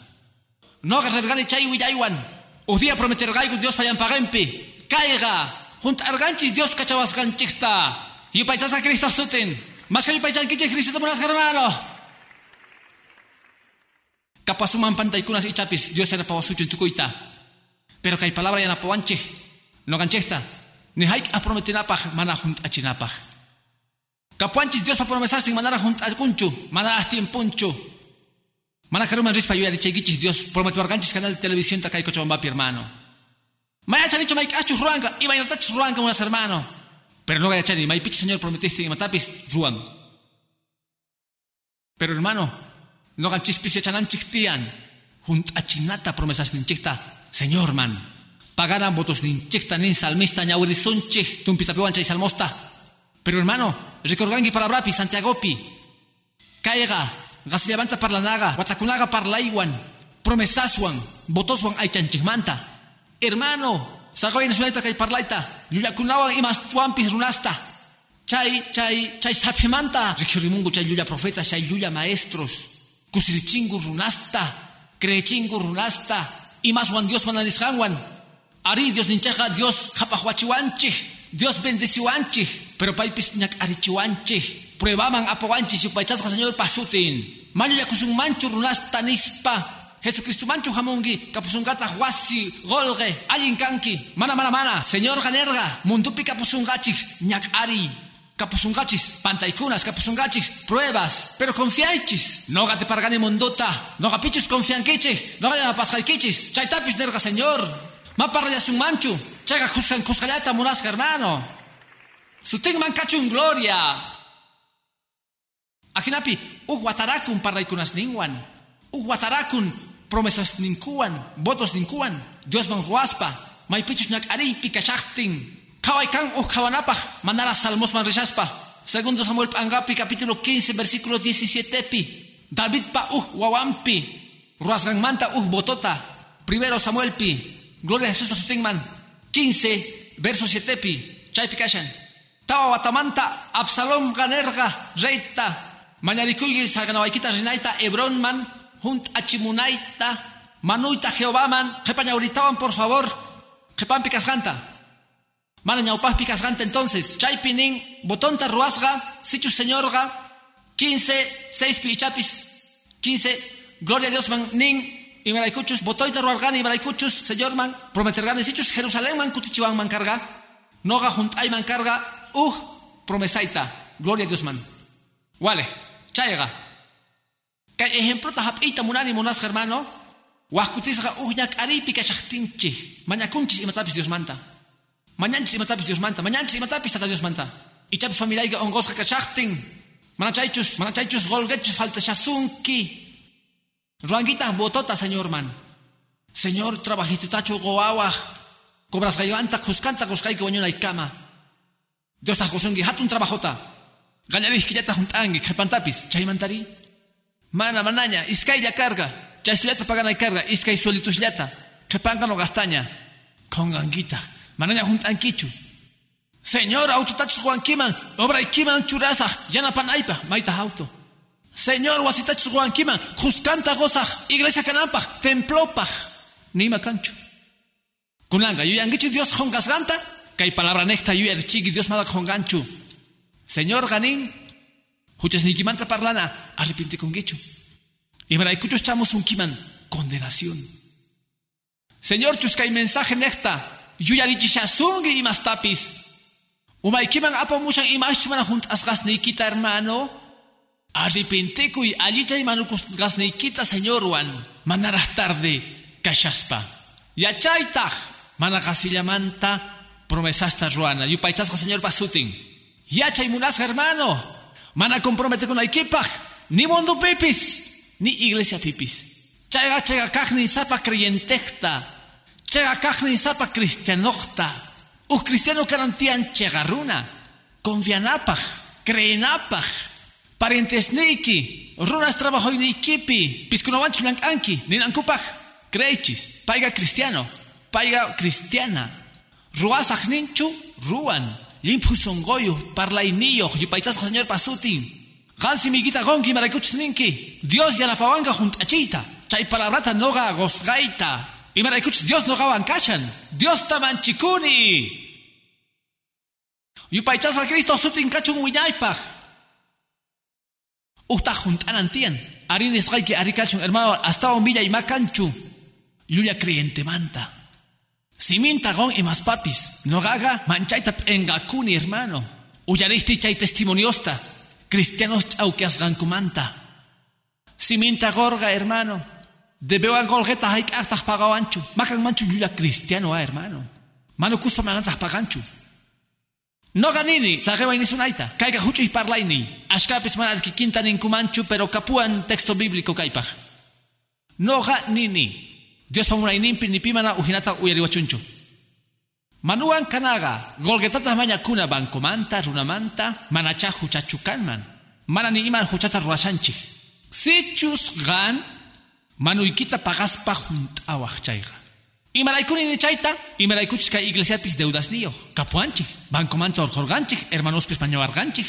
No nergani chay willaywan. Udia prometer gaigu Dios payan pagempi. Caiga. Junt arganchis Dios cachawas ganchichta. Y paichasa Cristo sutin. Más que paichas kiche Cristo monas hermano. Kapasuman pantaikunas ichapis Dios era pawasucho en tukuita. Pero hay palabra ya napawanche. No ganchesta. Ni haik a prometinapaj mana junt achinapaj. Kapuanchis Dios pa promesastin manara junt alcunchu. Manara tiempunchu. Mana karuman rispa yo yarichegichis Dios prometuarganchis canal de televisión ta kaiko chombapi hermano. Maya chanicho maik achus ruanga. Iba inatachus ruanga unas hermano. Pero no gaya chani. Mai pitch señor prometiste y matapis ruang. Pero hermano, no ganchispis chanan chichtian. Junt achinata promesas ninchikta. Señor man. Pagaran votos ninchikta nin salmista ñaurizunchi. Tumpitapiwancha y salmosta. Pero hermano, recorgangi palabrapi Santiagopi. Caiga. Gas levanta parlanaga. Watakunaga parlaiwan. Promesaswan. Votoswan aichanchikmanta. Hermano. Sagoy nasunayta kay parlaita. Lulakunawan imas tuampis runasta. Chay, chay, chay sapimanta. Rikyurimungu chay yuya profeta, chay yuya maestros. Kusirichingu runasta. Creechingu runasta. Imas wan Dios mananishanwan. Ari Dios ninchaja Dios japahuachiwanchi. Dios bendeciwanchi. Pero paipis ñak arichiwanchi. Pruebaman apawanchi supaichasca Señor pasutin. Mayo yakusun manchu runasta nispa. Jesucristo manchu hamungi, kapusungata huasi, golge, alin kanki, mana mana mana, Señor ganerga, mundupi kapusungachis, ñak ari, kapusungachis, pantaikunas, kapusungachis, pruebas, pero confiaichis, no gate pargani mundota, no gapichus confianquiche, no gaya pasjaiquichis, chaitapis nerga Señor, ma parraya sun manchu, chaga kuskan kuskayata munasca hermano, suting mancachun gloria, Akinapi, uh watarakun parraikunas ningwan, uh watarakun promesas ninkuan, votos ninkuan, Dios man huaspa, may pichus nak ari pikachachting, kawai kan uh kawanapaj, manara salmos man rechaspa, segundo Samuel Pangapi capítulo 15 versículo 17 pi, David pa uh wawampi, ruasgan manta uh botota, primero Samuel pi, gloria a Jesús pasutingman, 15 verso 7 pi, chay pikashan, tawa watamanta Absalom ganerga, reita, Mañarikuigi saganawaikita rinaita Hebron man, junt achimunaita, manuita Jehová man, por favor, jepan picasganta. Mana ñaupaz picasganta entonces, chaipinin, botonta ruasga, sichu señorga, 15, 6 pichapis, 15, gloria a Dios man, nin, y maraikuchus, botoita ruargani, maraikuchus, señor man, prometergani, sichus Jerusalén man, kutichiwan man carga, noga junt ay man carga, uh, promesaita, gloria a Dios man. Wale, chayga. Kay ejemplo ta hapita munani munas hermano. Wahkutisga uhnyak aripi kashachtinchi. Mañakunchis imatapis Dios manta. Mañanchis imatapis Dios manta. Mañanchis imatapis tata Dios manta. Ichapis familiaiga ongosga kachachtin. Manachaychus, manachaychus golgechus faltashasunki. Ruanguita botota, señor man. Señor, trabajiste tacho goawah. Cobras gayanta, kuskanta, kuskay que y cama. Dios ajosungi, hatun trabajota. Ya te juntangi, que pantapis, chaymantari. Mana manaña, iskay ya carga. Chay suyata pagana y carga, iskay suelitus yata. Que pangan o gastaña. Con ganguita. Manaña juntanquichu. Señor, autotachus Juanquiman, obra ikiman churasaj, yana panaipa, maita auto. Señor, wasitachus Juanquiman, juskanta gozaj, iglesia canampaj, templopaj, nima cancho. Kunanga, yo yangichu Dios jongasganta, hay palabra necta, yo chigi Dios mada jonganchu. Señor Ganín, huchas nikimanta parlana, arrepinte con guecho. Y maraicuchos chamos un kiman, condenación. Señor, chuscay mensaje necta, yuya lichichasungi y más tapis. Umaikiman apa musang imashman junt asgas nikita hermano. Arrepinte y alichay manukus gas nikita señor Juan. Manaras tarde, kashaspa. Yachaytaj, mana casillamanta promesasta ruana. Yupaychasqa señor pasutin. Yachay munas hermano. Mana compromete con equipaj. Ni mundo pipis. Ni iglesia pipis. Chayga chayga kajni sapa creyentejta. Chayga kajni sapa cristianojta. Uh cristiano karantian chegarruna. Confianapaj. Creenapaj. Parientes niki. Runas trabajo ni kipi. Piskunawanchu anki. Ninankupaj. Creichis. Paiga cristiano. Paiga cristiana. Ruasaj ninchu. Ruan. Limpu songoyo. Parlainiyo. Yupaitas señor pasutin. Gansi miguita gonki marakuchis ninki. Dios ya la pawanga juntachita. Chay palabrata noga gosgaita. Y marakuchis Dios no gawan kashan. Dios tamanchikuni. Yupaitas a Cristo sutin kachun wiñaypaj. Uta juntanan tian. Arin arikachun hermano hasta un villa y macanchu. Yuya creyente manta. Siminta gon y más papis. No gaga manchaita engakuni hermano. Uyaristi chay testimoniosta. Cristianos chauqueas gankumanta. Siminta gorga hermano. Debeo an golgeta haik artas pagao anchu. Makan manchu yuya cristiano ah hermano. Mano cuspa manatas paganchu. No ganini, sageba inisunaita. Caiga hucho y parlaini. Ashkapis manal que quinta ninkumanchu, pero capuan texto bíblico caipaj. No ganini. Dios pamuna inimpi ni pimana ujinata uyariwachunchu. Manuan kanaga, golgetata maña kuna bankomanta, runamanta, manacha huchachukanman. Mana ni iman huchata ruashanchi. Sichus gan, manuikita pagaspa juntawach chaiga. Y malaikuni ni chaita, y malaikuchis ka iglesia pis deudas niyo. Capuanchi, bancomanto organchi, hermanos pis pañawarganchi.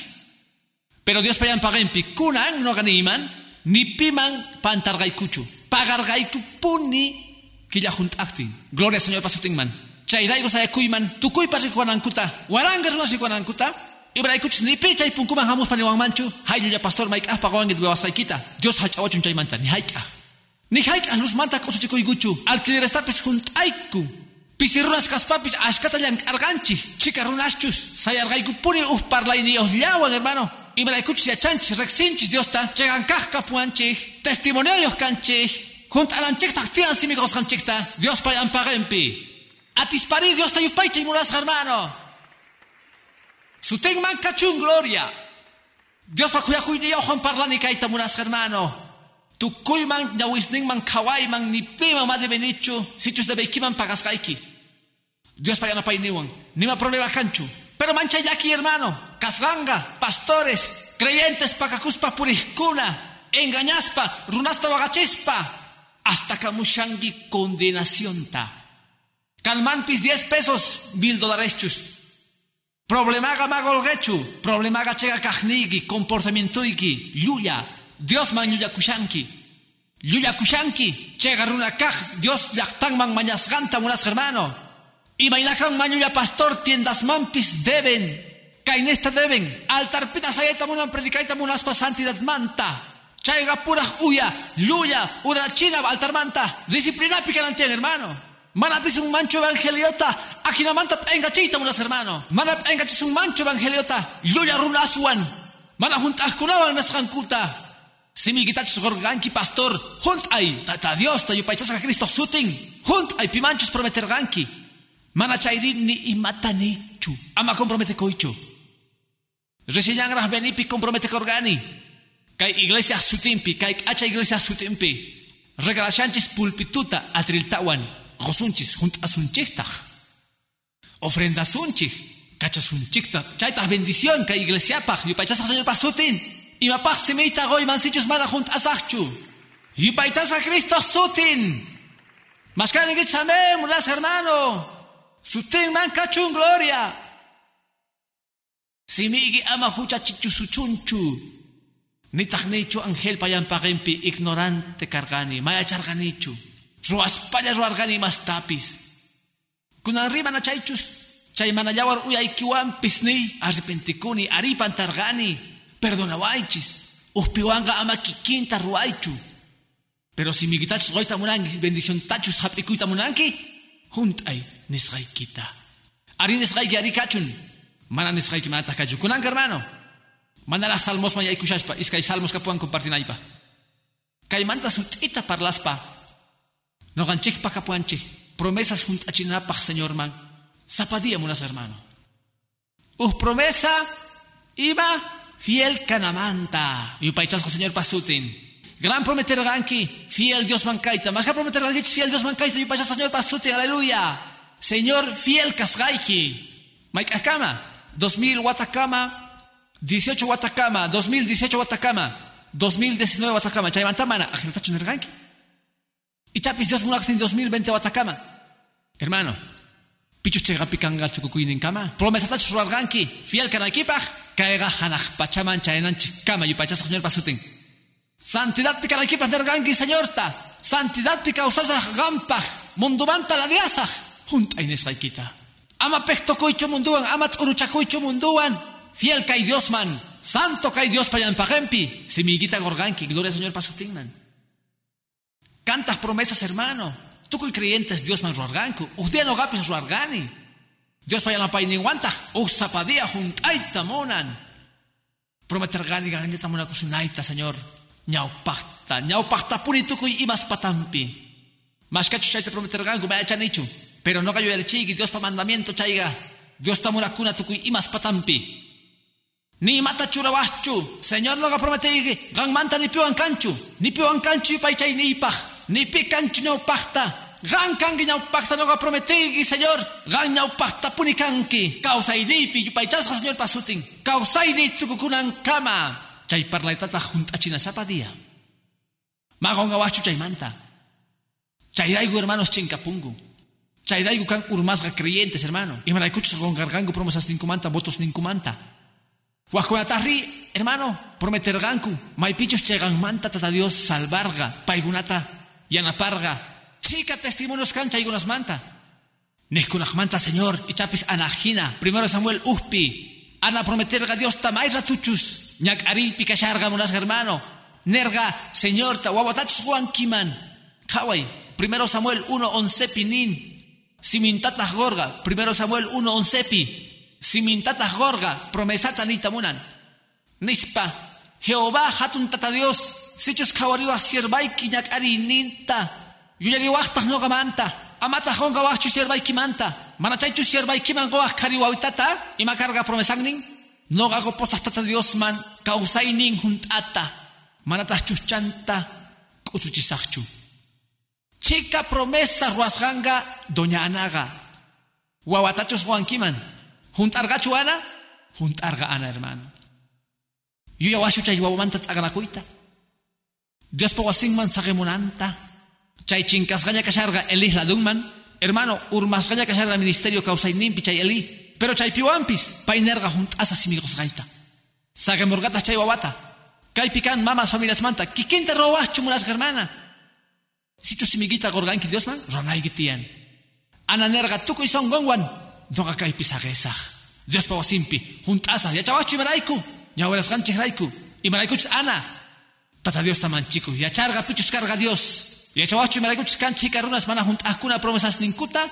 Pero Dios payan pagempi, kunan no ganiman, ni piman pantargaikuchu. Pagargaiku puni, killa juntakti. Gloria Señor pasutingman. Chairaigo sa kuiman, tukuy pa kuta, warangar na kuta. Ibraikuch ni picha y punkuman hamus paniwang manchu, hayu ya pastor maik ah pagawang idwewasaykita. Dios hachawachun chay mancha, ni haik ah. Ni haik luz manta kosu chiko iguchu, alquiler estapis juntaiku. Pisirunas kaspapis ashkata yang arganchi, chica runachus, sayargaiku puri uf parlay ni ohlawan hermano. Ibraikuch ya chanchi, rexinchis Dios ta, chegan kahka puanchi, testimonio kanchi, junt alanchik taktian simigos kanchikta, Dios payan pagempi. Atispari Dios te yupaichi muras hermano. Suten man gloria. Dios pa kuya kuy niyo Juan kaita muras hermano. Tu kuy man nyawisning man kawai man ni pima ma de benicho. Sichus de beiki man pagas kaiki. Dios pa yana pa iniwan. Ni ma problema kanchu. Pero mancha yaki hermano. Kasganga, pastores, creyentes pa kakuspa purihkuna. Engañaspa, runasta wagachispa. Hasta kamushangi condenación ta. Calmanpis 10 pesos, mil dólares chus. Problemaga magolgechu, problemaga chega kahnigi, comportamientoiki, yuya, Dios man yuya kushanki. Yuya kushanki, chega runa kaj, Dios yaktang man mañasganta munas hermano. Y bailakan man pastor tiendas mampis deben, kainesta deben, altar pita sayeta munan predicaita munas pa santidad manta. Chaiga pura uya, luya, una china altar manta, disciplina picanantien hermano. Mana dice un mancho evangeliota. Aquí no manta engachita unas hermano. Mana engachis un mancho evangeliota. Luya run aswan. Mana juntas kunawan nas kankuta. Simi gitachis gorganki pastor. Junt ay. Tata Dios ta yupaichas a Cristo sutin. Junt ay pimanchos prometer ganki. Mana chairin ni imata nichu. Ama compromete koicho. Recién ras benipi compromete korgani. Kai iglesia sutimpi. Kai acha iglesia sutimpi. Regalashanchis pulpituta atriltawan. gosunchis junt asunchiktaj. Ofrenda sunchik, cachasunchikta, chaita bendición ka iglesia paj, yupachasa señor pasutin. Y mapaj semeita goy mansichus mara junt asachchu. Yupachasa Cristo sutin. Mascani que chame, mulas hermano. Sutin man cachun gloria. Simigi ama hucha chichu suchunchu. Nitagnichu angel payan pagempi ignorante cargani, maya charganichu. ruaspalla ruargani mas tapis. Kunan riba na chaychus. Chay manayawar uyaykiwan pisni arrepentikuni aripan targani. Perdonawaichis. Uspiwanga ama kikinta ruaichu. Pero si mi gitachus goita munangi bendición tachus hapikuita munangi. Huntay nisgay kita. Ari nisgay ari kachun. Mana nisgay ki manata kachun. Kunan hermano. Mana las salmos maya ikushaspa. Iskay salmos kapuan compartinaipa. Kay manta sutita parlaspa. No ganchik pakapuanchi. Promesas junto a chinapaj, Señor man. Zapadía, munas hermano. Uh, promesa iba fiel canamanta. Y paichasca, Señor Pasutin. Gran prometer ganki, fiel Dios mancaita. Más que prometer ganki, fiel Dios mancaita. Y paichasca, Señor Pasutin. Aleluya. Señor fiel kasgaiki. Mike Akama. 2000 Watakama. 18 Watakama. 2018 Watakama. 2019 Watakama. Chaymantamana. Ajirtacho nerganki. Y chapis Dios mulaktin 2020 Watakama. Hermano. Pichu chega pikangal chukukuinin kama. Promesa tacho suarganki. Fiel kanakipaj. Kaega hanaj pachaman chayananchi kama. Y pachas señor pasutin. Santidad pikanakipaj nerganki señor ta. Santidad pikausasaj gampaj. Mundumanta la diasaj. Junta Inés Raikita. Ama pecto coicho munduan. Ama uruchacoicho munduan. Fiel kai Dios man. Santo kai Dios payan pagempi. Simiguita gorganki. Gloria Señor pasutin man. Cantas promesas, hermano. Que creyentes Dios man ruarganku. Usted no gapis ruargani. Dios payan la paini guanta. Usapadía juntaita monan. Prometer gani gani tamuna kusunaita, Señor. Nyau pachta. Nyau pachta puni tukuy imas patampi. Mas cacho chay se prometer gangu vaya chanichu. Pero no cayó el chigi, Dios pa mandamiento chaiga. Dios tamura kuna tukuy imas patampi. Ni mata churawachu. Señor no ga promete. Gang manta ni piwan canchu. Ni piwan canchu y pay chay ni. Ni pi canchu nyau pachta. Gan kangi nyau pachta no ga promete igi, Señor. Gan nyau pachta puni kanki. Causa y ni pi yupay chasga, Señor pasutin. Causa y ni tukukunan kama. Chay parlaitata junta china zapadía. Magon gawachu chay manta. Chayraigu hermanos chincapungu. Chayraigu kan urmasga creyentes hermano. Y maraicuchos con gargangu promesas nincumanta, votos nincumanta. Huacuatarri, hermano, prometer ganku. Maipichos chegan manta tata Dios salvarga. Paigunata, yanaparga. Chica testimonios cancha y unas manta. Neskunaj manta, Señor, y chapis anajina. Primero Samuel Uspi. Ana prometerga Dios tamay ratuchus. Ñak ari pikasharga munas hermano. Nerga, Señor, ta wawatachus Juan Kiman. Kawai, primero Samuel 1, 11 pinin. Simintatas gorga, primero Samuel 1, 11 pi. Simintatas gorga, promesata nitamunan. Nispa, Jehová hatun tata Dios. Sichus kawariwa sierbaiki ñak ari ninta. Yuyari wachtas no gamanta. Amata honga wachu sierbaiki manta. Manachaichu sierbaiki man goach kari wawitata. Ima carga promesagnin. No gago postas tata Dios man. Kausainin juntata. Manatas chuchanta. Kutuchisakchu. Chica promesa ruasganga doña Anaga. Guawatachos Juanquiman. Juntargachu Ana. Juntarga Ana, hermano. Yo ya washu chay guawamanta taganakuita. Dios po wasingman sagemunanta. Chay chincasgaña kasharga el isla dunman. Hermano, urmasgaña kasharga ministerio kausainimpi chay eli. Pero chay piwampis. Painerga juntasa simigos gaita. Sagemurgata chay wawata. Kay pican mamas familias manta. Kikinte robachu mulas hermana. Si tu simigita gorganki Dios man, ronay gitian. Ananerga tuko ison gongwan, doga kay pisagesa. Dios pa wasimpi, juntasa, ya chawachu maraiku, ya waras ganchi raiku, y maraiku ana. Tata Dios taman chico, ya charga pichus carga Dios. Ya chawachu maraiku canchi karunas mana juntakuna promesas ninkuta.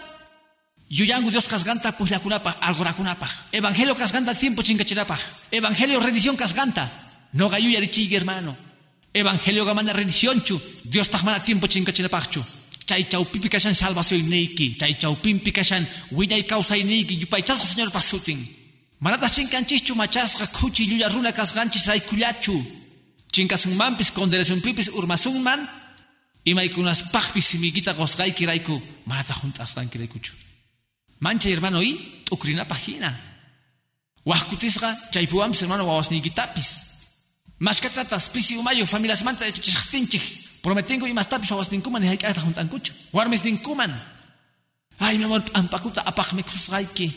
Yuyangu Dios kasganta pues la kunapa, algora kunapa. Evangelio kasganta tiempo chingachirapa. Evangelio religión kasganta. No gayuya richi hermano. Evangelio gamana rendición chu. Dios tajmana tiempo chincachinapachchu. Chay chaupipi kashan salvación neiki. Chay chaupimpi kashan wiñay causa neiki. Yupay chasga señor pasutin. Manata chincanchichu machasga kuchi yuya runa kasganchis raikullachu. Chinkasun mampis konderasun pipis urmasun man. Imaikunas pajpis simigita gosgaiki raiku. Manata juntas ganki raikuchu. Mancha hermano y ukrina pagina. Wahkutisga chaypuams hermano wawasnikitapis. Mashkatatas pisi umayo familias manta de chichtinchik. Prometengo y más tapis awas ninkuman y haikata juntankucho. Warmis ninkuman. Ay, mi amor, ampakuta apak me krusgaiki.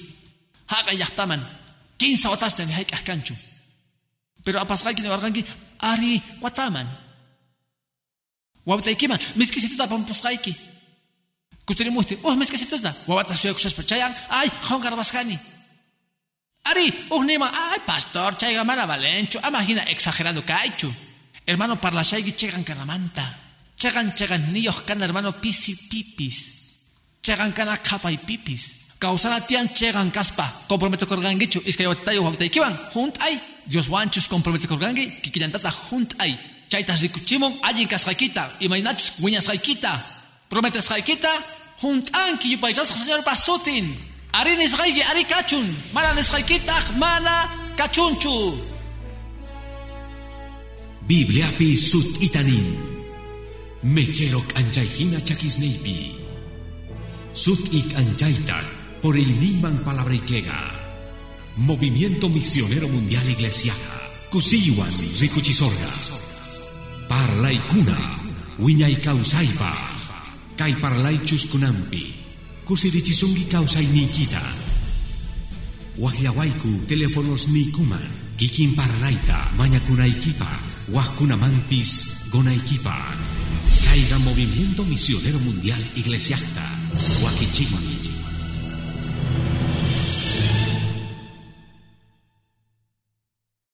Haka yahtaman. Quinza watasta ni haik ahkanchu. Pero apasgaiki ni warganki, ari wataman. Wabtaikiman, miskisitata pampusgaiki. Kutiri musti, oh miskisitata. Wabata suya kusas percayan, ay, hongar basgani. Ari, uhnima, ay, pastor, chayga mana valencho, imagina exagerando caichu. Hermano, para la shaygi chegan canamanta. Chegan, chegan, niños can hermano pisi pipis. Chegan cana capa y pipis. Causana tian chegan caspa. Comprometo corgangichu, es que yo te digo, te kiwan, junt ay. Dios wanchus comprometo corgangi, kikilantata junt ay. Chaitas rikuchimon, allin casraquita, imaginachus, guiñas raikita. Prometes kita, juntan ki yupayjas Señor pasutin. Arinis raigi ari kachun, malanes kita mana kachunchu. Biblia pi sut itanin. Mecherok anjaihina chakisneipi. Sut ik anjaita por el niman palabrikega. Movimiento Misionero Mundial Iglesiaja. Kusiwan Rikuchisorga. Parlay kuna. Wiñay kausaipa. Kay parlay chuskunampi. Kusirichisungi kausay nikita. Wahyawaiku teléfonos nikuman. Kikin parlayta mañakunaykipa. Wajkunamanpis gonaykipa. Caiga Movimiento Misionero Mundial Iglesiasta.